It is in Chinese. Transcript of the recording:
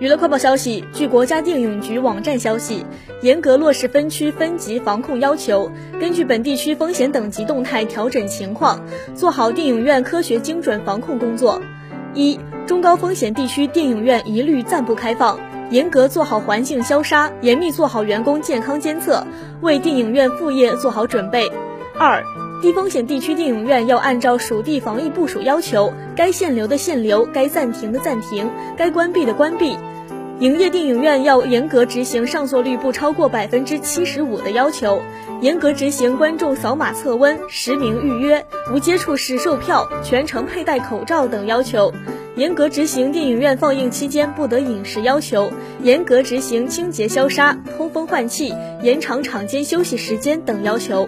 娱乐快报消息：据国家电影局网站消息，严格落实分区分级防控要求，根据本地区风险等级动态调整情况，做好电影院科学精准防控工作。一、中高风险地区电影院一律暂不开放，严格做好环境消杀，严密做好员工健康监测，为电影院复业做好准备。二、低风险地区电影院要按照属地防疫部署要求，该限流的限流，该暂停的暂停，该关闭的关闭。营业电影院要严格执行上座率不超过百分之七十五的要求，严格执行观众扫码测温、实名预约、无接触式售票、全程佩戴口罩等要求，严格执行电影院放映期间不得饮食要求，严格执行清洁消杀、通风换气、延长场间休息时间等要求。